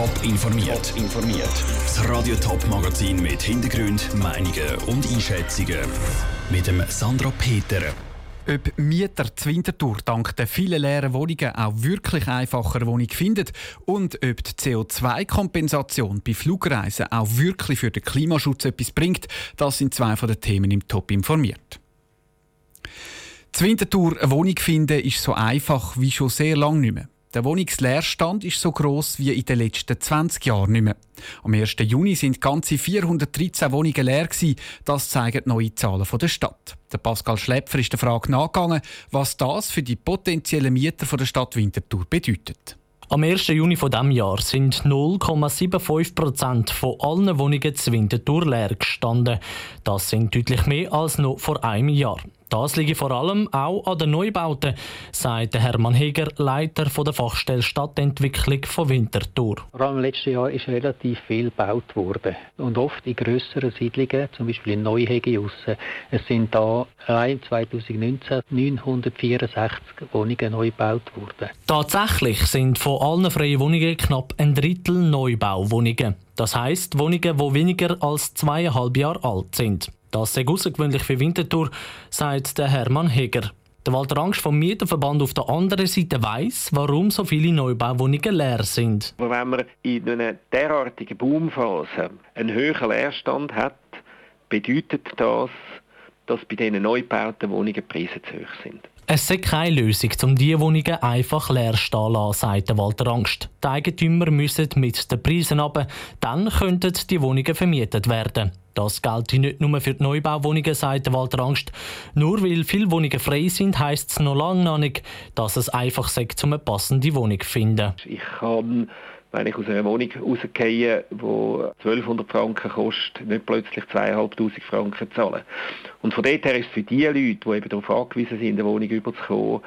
Top informiert. informiert. Das Radio Top Magazin mit Hintergrund, Meinungen und Einschätzungen mit dem Sandra Peter. Ob Mieter die Winterthur dank der vielen leeren Wohnungen auch wirklich einfacher Wohnung finden und ob die CO2-Kompensation bei Flugreisen auch wirklich für den Klimaschutz etwas bringt, das sind zwei von den Themen im Top informiert. Die Winterthur eine Wohnung finden ist so einfach wie schon sehr lange nicht mehr. Der Wohnungsleerstand ist so groß wie in den letzten 20 Jahren nicht mehr. Am 1. Juni sind ganze 413 Wohnungen leer gewesen. Das zeigen neue Zahlen von der Stadt. Der Pascal Schläpfer ist der Frage nachgegangen, was das für die potenziellen Mieter von der Stadt Winterthur bedeutet. Am 1. Juni von diesem Jahr sind 0,75 Prozent von allen Wohnungen zu Winterthur leer gestanden. Das sind deutlich mehr als noch vor einem Jahr. Das liegt vor allem auch an den Neubauten, sagt Hermann Heger, Leiter der Fachstelle Stadtentwicklung von Winterthur. Vor allem im letzten Jahr ist relativ viel gebaut worden. Und oft in grösseren Siedlungen, zum Beispiel in Neuhegejussen. Es sind da allein 2019 964 Wohnungen neu gebaut worden. Tatsächlich sind von allen freien Wohnungen knapp ein Drittel Neubauwohnungen. Das heisst Wohnungen, die weniger als zweieinhalb Jahre alt sind. Das sei außergewöhnlich für Winterthur, sagt der Hermann Heger. Der Walter Angst vom Mieterverband auf der anderen Seite weiß, warum so viele Neubauwohnungen leer sind. Wenn man in einer derartigen Boomphase einen höheren Leerstand hat, bedeutet das, dass bei diesen neu gebauten Wohnungen die Preise zu hoch sind. Es sei keine Lösung, um diese Wohnungen einfach leer stehen lassen, sagt Walter Angst. Die Eigentümer müssen mit den Preisen runter, dann könnten die Wohnungen vermietet werden. Das gilt nicht nur für die Neubauwohnungen, sagt Walter Angst. Nur weil viele Wohnungen frei sind, heisst es noch lange noch nicht, dass es einfach sei, um eine passende Wohnung zu finden. Ich kann, wenn ich aus einer Wohnung rausgehe, die 1200 Franken kostet, nicht plötzlich 2500 Franken zahlen. Und von dort her ist es für die Leute, die eben darauf angewiesen sind, eine Wohnung überzukommen,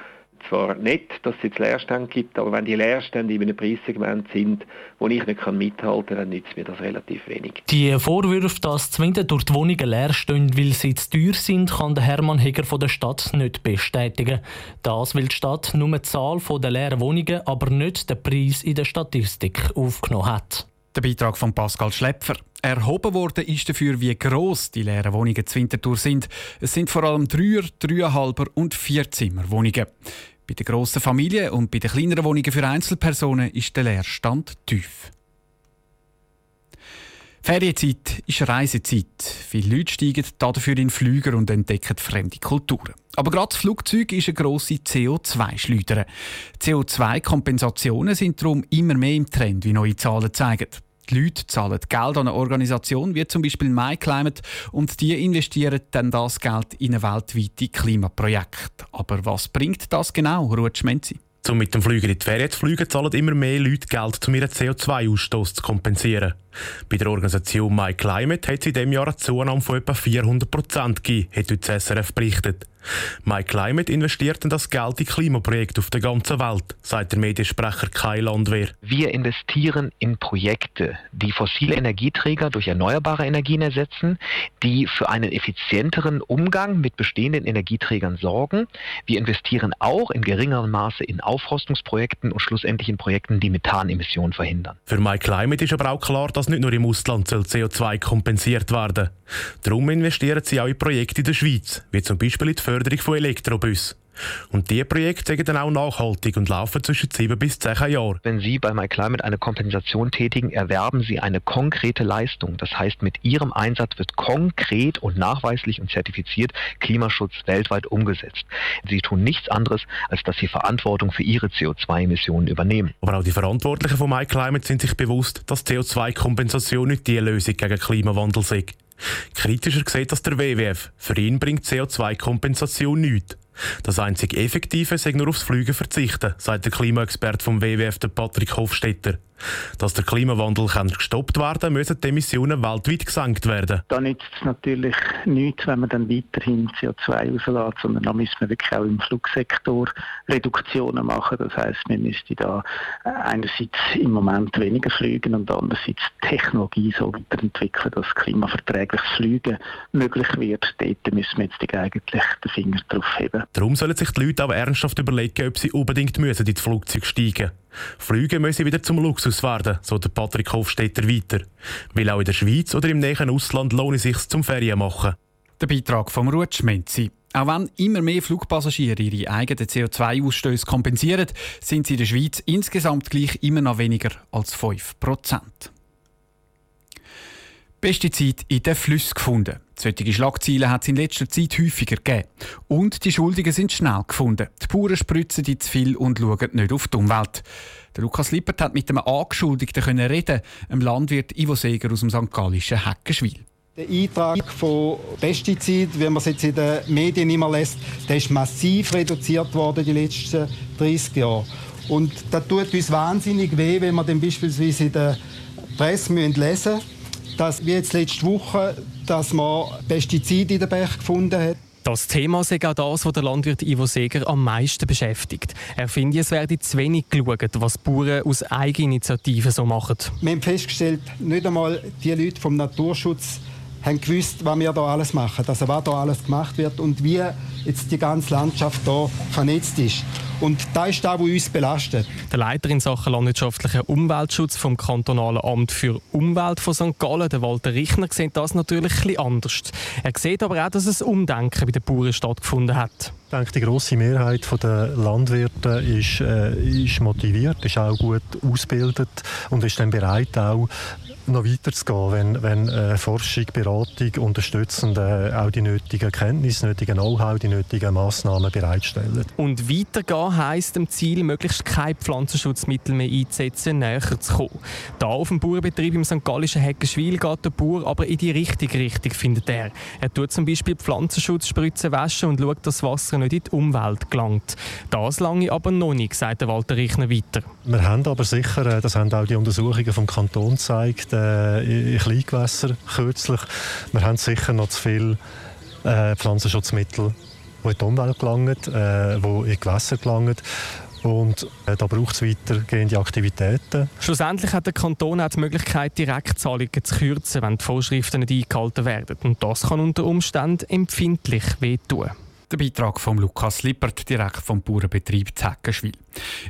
zwar nicht, dass es jetzt Leerstände gibt, aber wenn die Leerstände in einem Preissegment sind, wo ich nicht mithalten kann, dann nützt mir das relativ wenig. Die Vorwürfe, dass zwingend durch die Wohnungen leer stehen, weil sie zu teuer sind, kann der Hermann Heger von der Stadt nicht bestätigen. Das, weil die Stadt nur die Zahl der leeren Wohnungen, aber nicht den Preis in der Statistik aufgenommen hat. Der Beitrag von Pascal Schläpfer. Erhoben worden ist dafür, wie gross die leeren Wohnungen zu Winterthur sind. Es sind vor allem Dreier, Dreieinhalber und Vierzimmerwohnungen. Bei den grossen Familien und bei den kleineren Wohnungen für Einzelpersonen ist der Leerstand tief. Ferienzeit ist Reisezeit. Viele Leute steigen dafür in Flüger und entdecken fremde Kulturen. Aber gerade das Flugzeug ist eine grosse CO2-Schleuder. CO2-Kompensationen sind darum immer mehr im Trend, wie neue Zahlen zeigen. Die Leute zahlen Geld an eine Organisation wie zum Beispiel MyClimate und die investieren dann das Geld in ein weltweites Klimaprojekt. Aber was bringt das genau, Ruth? Um mit dem Flüger in die Ferien zu fliegen, zahlen immer mehr Leute Geld, um ihren CO2-Ausstoß zu kompensieren. Bei der Organisation MyClimate hat es in diesem Jahr eine Zunahme von etwa 400 Prozent gegeben, hat heute SRF berichtet. MyClimate investiert in das Geld in Klimaprojekte auf der ganzen Welt, sagt der Mediensprecher Kai Landwehr. Wir investieren in Projekte, die fossile Energieträger durch erneuerbare Energien ersetzen, die für einen effizienteren Umgang mit bestehenden Energieträgern sorgen. Wir investieren auch in geringerem Maße in Aufforstungsprojekten und schlussendlich in Projekten, die Methanemissionen verhindern. Für MyClimate ist aber auch klar, dass nicht nur im Ausland CO2 kompensiert werden Darum investieren sie auch in Projekte in der Schweiz, wie zum Beispiel in die Förderung von Elektrobussen. Und diese Projekte sind dann auch nachhaltig und laufen zwischen 7 bis 10 Jahren. Wenn Sie bei MyClimate eine Kompensation tätigen, erwerben Sie eine konkrete Leistung. Das heißt, mit Ihrem Einsatz wird konkret und nachweislich und zertifiziert Klimaschutz weltweit umgesetzt. Sie tun nichts anderes, als dass Sie Verantwortung für Ihre CO2-Emissionen übernehmen. Aber auch die Verantwortlichen von MyClimate sind sich bewusst, dass CO2-Kompensation nicht die Lösung gegen Klimawandel ist. Kritischer sieht das der WWF. Für ihn bringt CO2-Kompensation nichts. Das einzig Effektive sei nur aufs Fliegen verzichten, sagt der Klimaexperte vom WWF, Patrick Hofstetter. Dass der Klimawandel kann gestoppt werden kann, müssen die Emissionen weltweit gesenkt werden. Da nützt es natürlich nichts, wenn man dann weiterhin CO2 rauslässt, sondern da müssen wir wirklich auch im Flugsektor Reduktionen machen. Das heißt, wir müssten da einerseits im Moment weniger fliegen und andererseits Technologie so weiterentwickeln, dass klimaverträgliches Fliegen möglich wird. Dort müssen wir jetzt eigentlich den Finger drauf heben. Darum sollen sich die Leute auch ernsthaft überlegen, ob sie unbedingt müssen ins Flugzeug steigen müssen. Flüge müssen wieder zum Luxus werden, so der Patrick Hofstetter weiter. Weil auch in der Schweiz oder im näheren Ausland lohnt es sich zum Ferien machen. Der Beitrag vom Ruth Schmenzi. Auch wenn immer mehr Flugpassagiere ihre eigenen CO2-Ausstöße kompensieren, sind sie in der Schweiz insgesamt gleich immer noch weniger als 5 Pestizid in den Flüssen gefunden. Solche Schlagzeilen hat es in letzter Zeit häufiger gegeben. Und die Schuldigen sind schnell gefunden. Die Bauern spritzen die zu viel und schauen nicht auf die Umwelt. Der Lukas Lippert hat mit einem Angeschuldigten können reden, einem Landwirt Ivo Seger aus dem St. Gallischen Heckenschwil. Der Eintrag von Pestizid, wie man es jetzt in den Medien immer lässt, der ist massiv reduziert worden die letzten 30 Jahre. Und das tut uns wahnsinnig weh, wenn wir dann beispielsweise in der Presse lesen müssen, dass wie jetzt letzte Woche, dass man Pestizide in den Berg gefunden hat. Das Thema ist auch das, was der Landwirt Ivo Seger am meisten beschäftigt. Er findet, es werde zu wenig geschaut, was Bauern aus Eigeninitiativen so machen. Wir haben festgestellt, nicht einmal die Leute vom Naturschutz haben gewusst, was wir da alles machen, also was da alles gemacht wird und wie jetzt die ganze Landschaft hier vernetzt ist. Und das ist das, was uns belastet. Der Leiter in Sachen landwirtschaftlichen Umweltschutz vom kantonalen Amt für Umwelt von St. Gallen, der Walter Richner, sieht das natürlich etwas anders. Er sieht aber auch, dass ein Umdenken bei den Bauern stattgefunden hat. Ich denke, die grosse Mehrheit der Landwirte ist, äh, ist motiviert, ist auch gut ausgebildet und ist dann bereit, auch noch weiterzugehen, wenn, wenn äh, Forschung, Beratung unterstützend äh, auch die nötigen Kenntnisse, nötigen Know-how, die nötigen Massnahmen bereitstellen. Und weitergehen heisst dem Ziel, möglichst keine Pflanzenschutzmittel mehr einzusetzen, näher zu kommen. Da auf dem Bauernbetrieb im St. Gallischen Heckenschwil geht der Bauer aber in die richtige Richtung, findet er. Er tut zum Beispiel Pflanzenschutzspritzen waschen und schaut, dass das Wasser nicht in die Umwelt gelangt. Das lange aber noch nicht, sagt der Walter Richner weiter. Wir haben aber sicher, äh, das haben auch die Untersuchungen vom Kanton gezeigt, äh, in Kleingewässern kürzlich, wir haben sicher noch zu viele äh, Pflanzenschutzmittel, die in die Umwelt gelangen, äh, die in Gewässer gelangen. Und äh, da braucht es weitergehende Aktivitäten. Schlussendlich hat der Kanton auch die Möglichkeit, Direktzahlungen zu kürzen, wenn die Vorschriften nicht eingehalten werden. Und das kann unter Umständen empfindlich wehtun. Der Beitrag von Lukas Lippert, direkt vom Bauernbetrieb Zeckenschwil.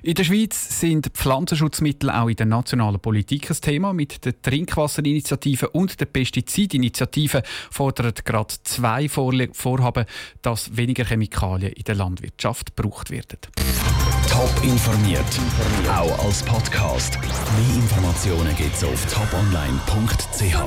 In der Schweiz sind Pflanzenschutzmittel auch in der nationalen Politik ein Thema. Mit der Trinkwasserinitiative und der Pestizidinitiative fordern gerade zwei Vorhaben, dass weniger Chemikalien in der Landwirtschaft gebraucht werden. Top informiert, auch als Podcast. Mehr Informationen gibt es auf toponline.ch.